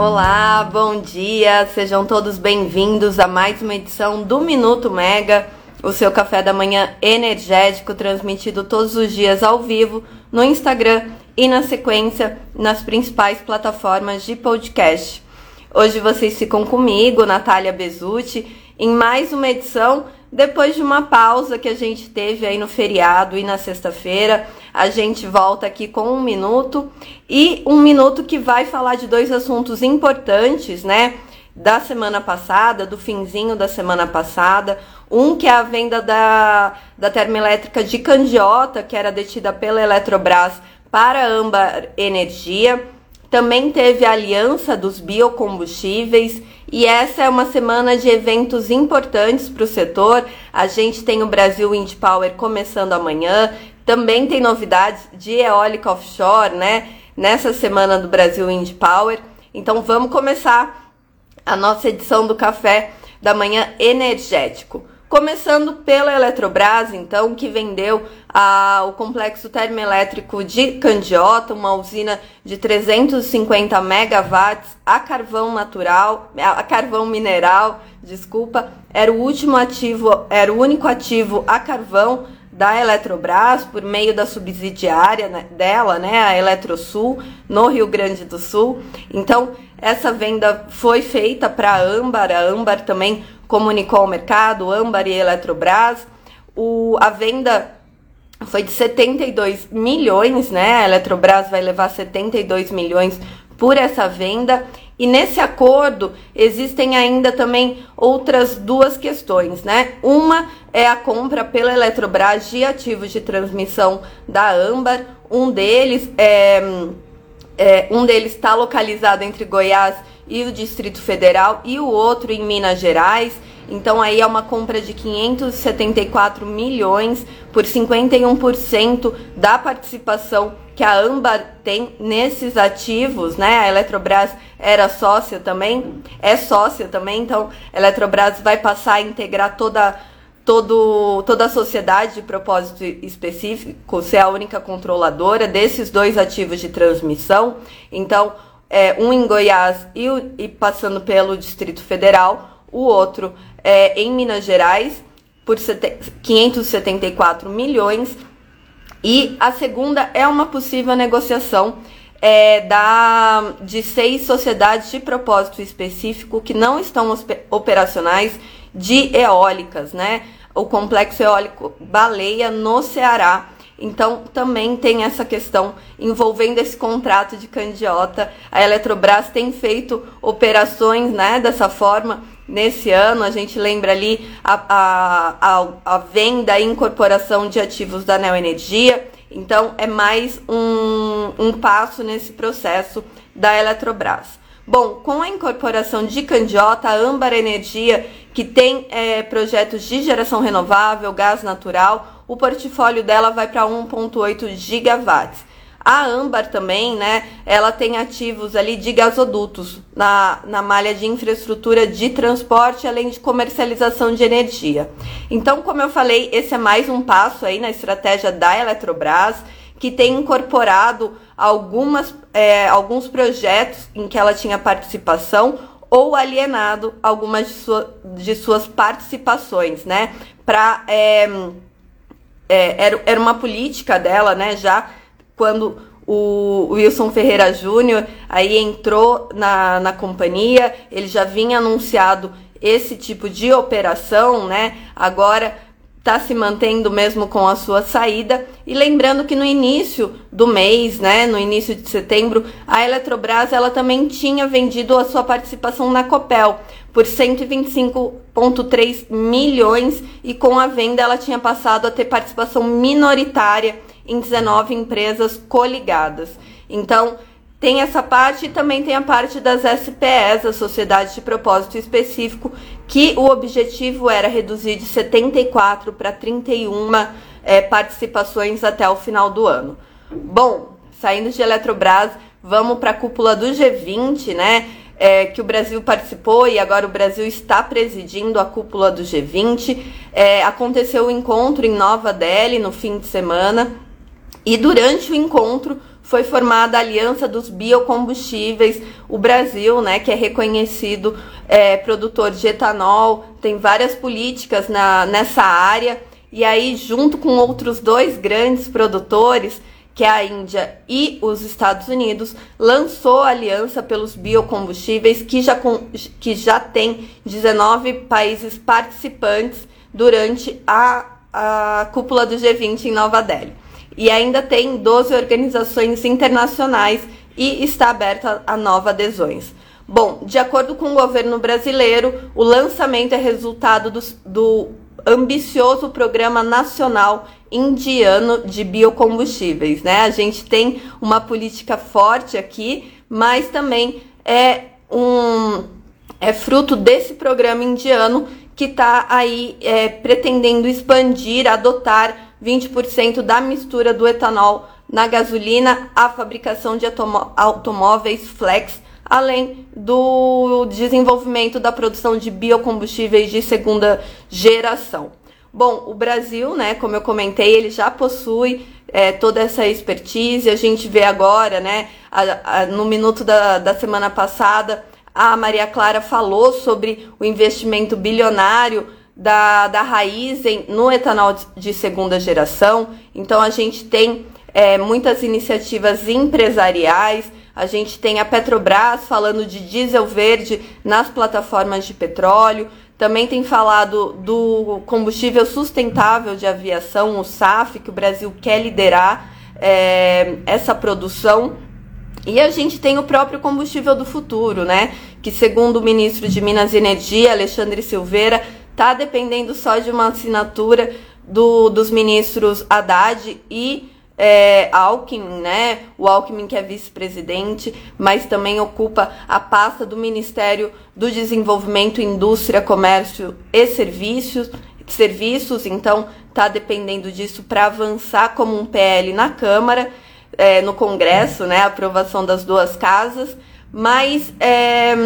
Olá, bom dia, sejam todos bem-vindos a mais uma edição do Minuto Mega, o seu café da manhã energético, transmitido todos os dias ao vivo no Instagram e na sequência nas principais plataformas de podcast. Hoje vocês ficam comigo, Natália Bezutti, em mais uma edição depois de uma pausa que a gente teve aí no feriado e na sexta-feira, a gente volta aqui com um minuto e um minuto que vai falar de dois assuntos importantes, né? Da semana passada, do finzinho da semana passada. Um que é a venda da, da termoelétrica de Candiota, que era detida pela Eletrobras para Âmbar Energia. Também teve a aliança dos biocombustíveis e essa é uma semana de eventos importantes para o setor. A gente tem o Brasil Wind Power começando amanhã, também tem novidades de eólica offshore, né? Nessa semana do Brasil Wind Power. Então vamos começar a nossa edição do Café da Manhã Energético. Começando pela Eletrobras, então, que vendeu a, o complexo termoelétrico de Candiota, uma usina de 350 megawatts a carvão natural, a carvão mineral, desculpa, era o último ativo, era o único ativo a carvão da Eletrobras por meio da subsidiária né, dela, né, a Eletrosul, no Rio Grande do Sul. Então, essa venda foi feita para a Âmbar, a Âmbar também comunicou ao mercado, Âmbar e Eletrobras. O, a venda foi de 72 milhões, né? A Eletrobras vai levar 72 milhões por essa venda. E nesse acordo existem ainda também outras duas questões, né? Uma é a compra pela Eletrobras de ativos de transmissão da Âmbar. Um deles é, é um deles está localizado entre Goiás e o Distrito Federal e o outro em Minas Gerais. Então aí é uma compra de 574 milhões por 51% da participação que a Âmbar tem nesses ativos, né? A Eletrobras era sócia também, é sócia também, então a Eletrobras vai passar a integrar toda todo, toda a sociedade de propósito específico, ser a única controladora desses dois ativos de transmissão. Então, é, um em Goiás e, e passando pelo Distrito Federal, o outro é, em Minas Gerais por 574 milhões. E a segunda é uma possível negociação é, da, de seis sociedades de propósito específico que não estão operacionais de eólicas, né? O complexo eólico Baleia no Ceará então, também tem essa questão envolvendo esse contrato de candiota. A Eletrobras tem feito operações né, dessa forma nesse ano. A gente lembra ali a, a, a, a venda e incorporação de ativos da Neoenergia. Então, é mais um, um passo nesse processo da Eletrobras. Bom, com a incorporação de Candiota, a Âmbar Energia, que tem é, projetos de geração renovável, gás natural, o portfólio dela vai para 1,8 gigawatts. A Âmbar também, né? Ela tem ativos ali de gasodutos na, na malha de infraestrutura de transporte, além de comercialização de energia. Então, como eu falei, esse é mais um passo aí na estratégia da Eletrobras, que tem incorporado algumas, é, alguns projetos em que ela tinha participação ou alienado algumas de, sua, de suas participações, né? Para. É, é, era, era uma política dela, né? Já quando o Wilson Ferreira Júnior aí entrou na, na companhia, ele já vinha anunciado esse tipo de operação, né? Agora está se mantendo mesmo com a sua saída. E lembrando que no início do mês, né, no início de setembro, a Eletrobras ela também tinha vendido a sua participação na Copel por 125,3 milhões e com a venda ela tinha passado a ter participação minoritária em 19 empresas coligadas. Então, tem essa parte e também tem a parte das SPEs, a Sociedade de Propósito Específico, que o objetivo era reduzir de 74 para 31 é, participações até o final do ano. Bom, saindo de Eletrobras, vamos para a cúpula do G20, né? É, que o Brasil participou e agora o Brasil está presidindo a cúpula do G20. É, aconteceu o encontro em Nova Delhi no fim de semana e durante o encontro foi formada a Aliança dos Biocombustíveis, o Brasil, né, que é reconhecido é, produtor de etanol, tem várias políticas na, nessa área, e aí, junto com outros dois grandes produtores, que é a Índia e os Estados Unidos, lançou a Aliança pelos Biocombustíveis, que já, que já tem 19 países participantes durante a, a cúpula do G20 em Nova Delhi e ainda tem 12 organizações internacionais e está aberta a novas adesões. Bom, de acordo com o governo brasileiro, o lançamento é resultado do, do ambicioso Programa Nacional Indiano de Biocombustíveis. Né? A gente tem uma política forte aqui, mas também é um é fruto desse programa indiano que está aí é, pretendendo expandir, adotar 20% da mistura do etanol na gasolina, a fabricação de automóveis flex, além do desenvolvimento da produção de biocombustíveis de segunda geração. Bom, o Brasil, né, como eu comentei, ele já possui é, toda essa expertise. A gente vê agora, né, a, a, no minuto da, da semana passada, a Maria Clara falou sobre o investimento bilionário da, da no etanol de segunda geração. Então a gente tem é, muitas iniciativas empresariais. A gente tem a Petrobras falando de diesel verde nas plataformas de petróleo. Também tem falado do combustível sustentável de aviação, o SAF, que o Brasil quer liderar é, essa produção. E a gente tem o próprio combustível do futuro, né? Que segundo o ministro de Minas e Energia, Alexandre Silveira, está dependendo só de uma assinatura do, dos ministros Haddad e é, Alckmin, né? O Alckmin que é vice-presidente, mas também ocupa a pasta do Ministério do Desenvolvimento, Indústria, Comércio e Serviços. Serviços, então está dependendo disso para avançar como um PL na Câmara, é, no Congresso, né? Aprovação das duas casas, mas é,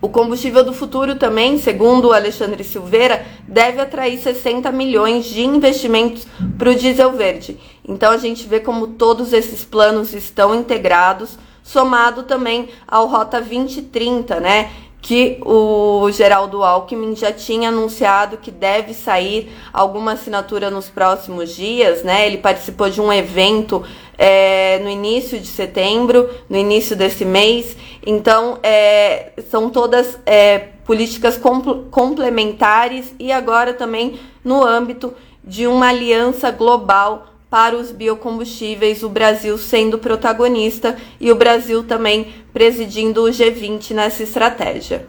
o combustível do futuro também, segundo Alexandre Silveira, deve atrair 60 milhões de investimentos para o diesel verde. Então a gente vê como todos esses planos estão integrados, somado também ao Rota 2030, né? que o Geraldo Alckmin já tinha anunciado que deve sair alguma assinatura nos próximos dias, né? Ele participou de um evento é, no início de setembro, no início desse mês. Então, é, são todas é, políticas compl complementares e agora também no âmbito de uma aliança global para os biocombustíveis, o Brasil sendo protagonista e o Brasil também presidindo o G20 nessa estratégia.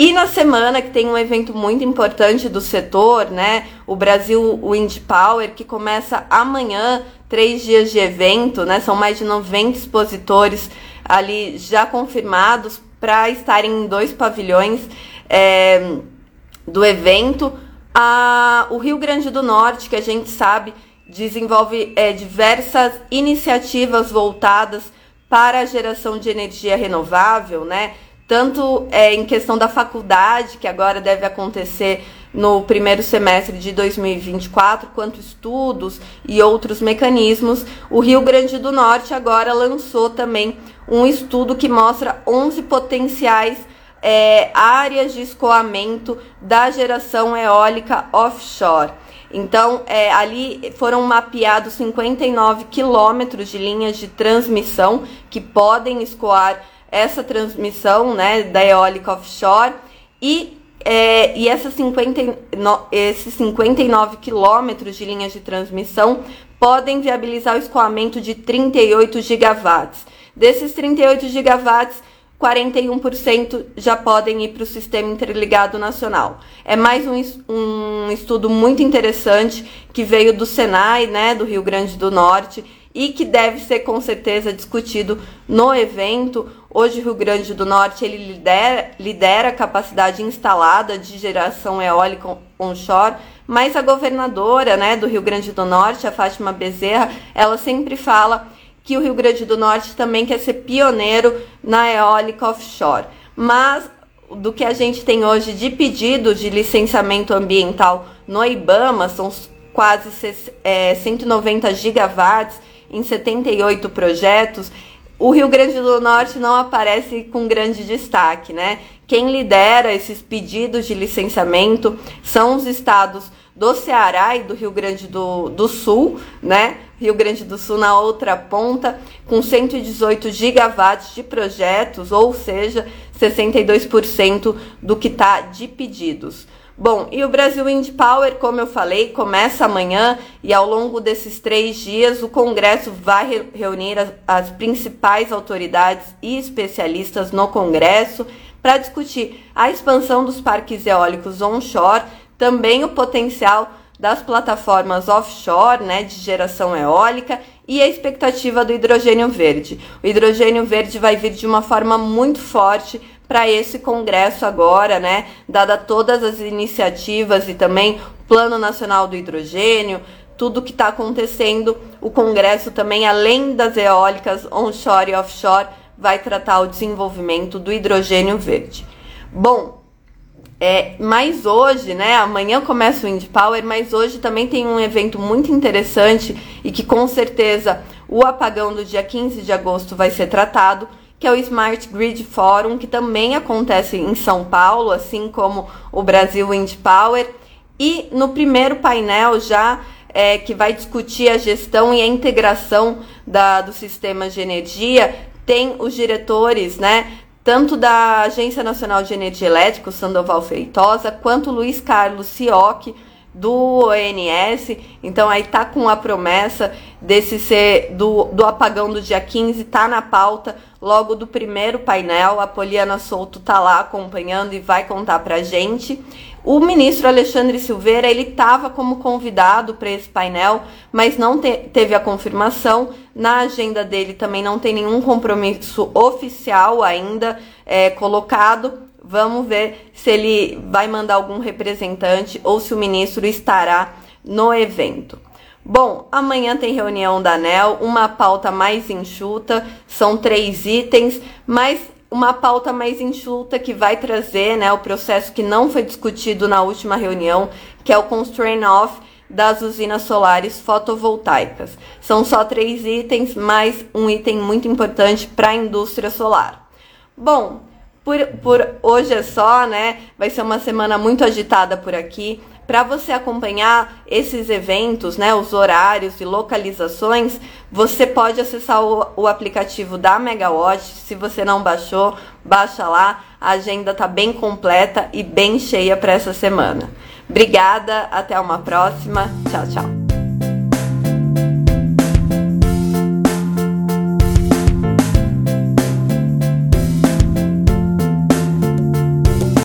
E na semana que tem um evento muito importante do setor, né? O Brasil Wind Power, que começa amanhã, três dias de evento, né? São mais de 90 expositores ali já confirmados para estarem em dois pavilhões é, do evento. A, o Rio Grande do Norte, que a gente sabe desenvolve é, diversas iniciativas voltadas para a geração de energia renovável, né? Tanto é, em questão da faculdade, que agora deve acontecer no primeiro semestre de 2024, quanto estudos e outros mecanismos. O Rio Grande do Norte agora lançou também um estudo que mostra 11 potenciais é, áreas de escoamento da geração eólica offshore. Então, é, ali foram mapeados 59 quilômetros de linhas de transmissão que podem escoar essa transmissão né, da eólica offshore e, é, e essas 50, no, esses 59 quilômetros de linhas de transmissão podem viabilizar o escoamento de 38 gigawatts. Desses 38 gigawatts, 41% já podem ir para o Sistema Interligado Nacional. É mais um, um estudo muito interessante que veio do Senai, né, do Rio Grande do Norte, e que deve ser com certeza discutido no evento. Hoje o Rio Grande do Norte ele lidera, lidera a capacidade instalada de geração eólica onshore, mas a governadora né, do Rio Grande do Norte, a Fátima Bezerra, ela sempre fala que o Rio Grande do Norte também quer ser pioneiro na eólica offshore. Mas do que a gente tem hoje de pedido de licenciamento ambiental no IBAMA, são quase é, 190 gigawatts, em 78 projetos, o Rio Grande do Norte não aparece com grande destaque, né? Quem lidera esses pedidos de licenciamento são os estados do Ceará e do Rio Grande do, do Sul, né? Rio Grande do Sul na outra ponta, com 118 gigawatts de projetos, ou seja, 62% do que está de pedidos. Bom, e o Brasil Wind Power, como eu falei, começa amanhã e ao longo desses três dias o Congresso vai reunir as, as principais autoridades e especialistas no Congresso para discutir a expansão dos parques eólicos onshore, também o potencial das plataformas offshore, né, de geração eólica e a expectativa do hidrogênio verde. O hidrogênio verde vai vir de uma forma muito forte para esse congresso agora, né? Dada todas as iniciativas e também Plano Nacional do Hidrogênio, tudo que está acontecendo, o congresso também, além das eólicas onshore e offshore, vai tratar o desenvolvimento do hidrogênio verde. Bom, é, mas hoje, né? Amanhã começa o Wind Power, mas hoje também tem um evento muito interessante e que com certeza o apagão do dia 15 de agosto vai ser tratado, que é o Smart Grid Forum, que também acontece em São Paulo, assim como o Brasil Wind Power. E no primeiro painel já é, que vai discutir a gestão e a integração da, do sistema de energia, tem os diretores, né? Tanto da Agência Nacional de Energia Elétrica, Sandoval Feitosa, quanto Luiz Carlos Sioc, do ONS. Então aí tá com a promessa desse ser do, do apagão do dia 15, tá na pauta logo do primeiro painel. A Poliana Souto tá lá acompanhando e vai contar pra gente. O ministro Alexandre Silveira, ele estava como convidado para esse painel, mas não te teve a confirmação. Na agenda dele também não tem nenhum compromisso oficial ainda é, colocado. Vamos ver se ele vai mandar algum representante ou se o ministro estará no evento. Bom, amanhã tem reunião da ANEL, uma pauta mais enxuta, são três itens, mas uma pauta mais enxuta que vai trazer né, o processo que não foi discutido na última reunião, que é o constraint off das usinas solares fotovoltaicas. São só três itens, mas um item muito importante para a indústria solar. Bom, por, por hoje é só, né? Vai ser uma semana muito agitada por aqui. Para você acompanhar esses eventos, né, os horários e localizações, você pode acessar o, o aplicativo da Megawatt. Se você não baixou, baixa lá. A agenda tá bem completa e bem cheia para essa semana. Obrigada, até uma próxima. Tchau, tchau.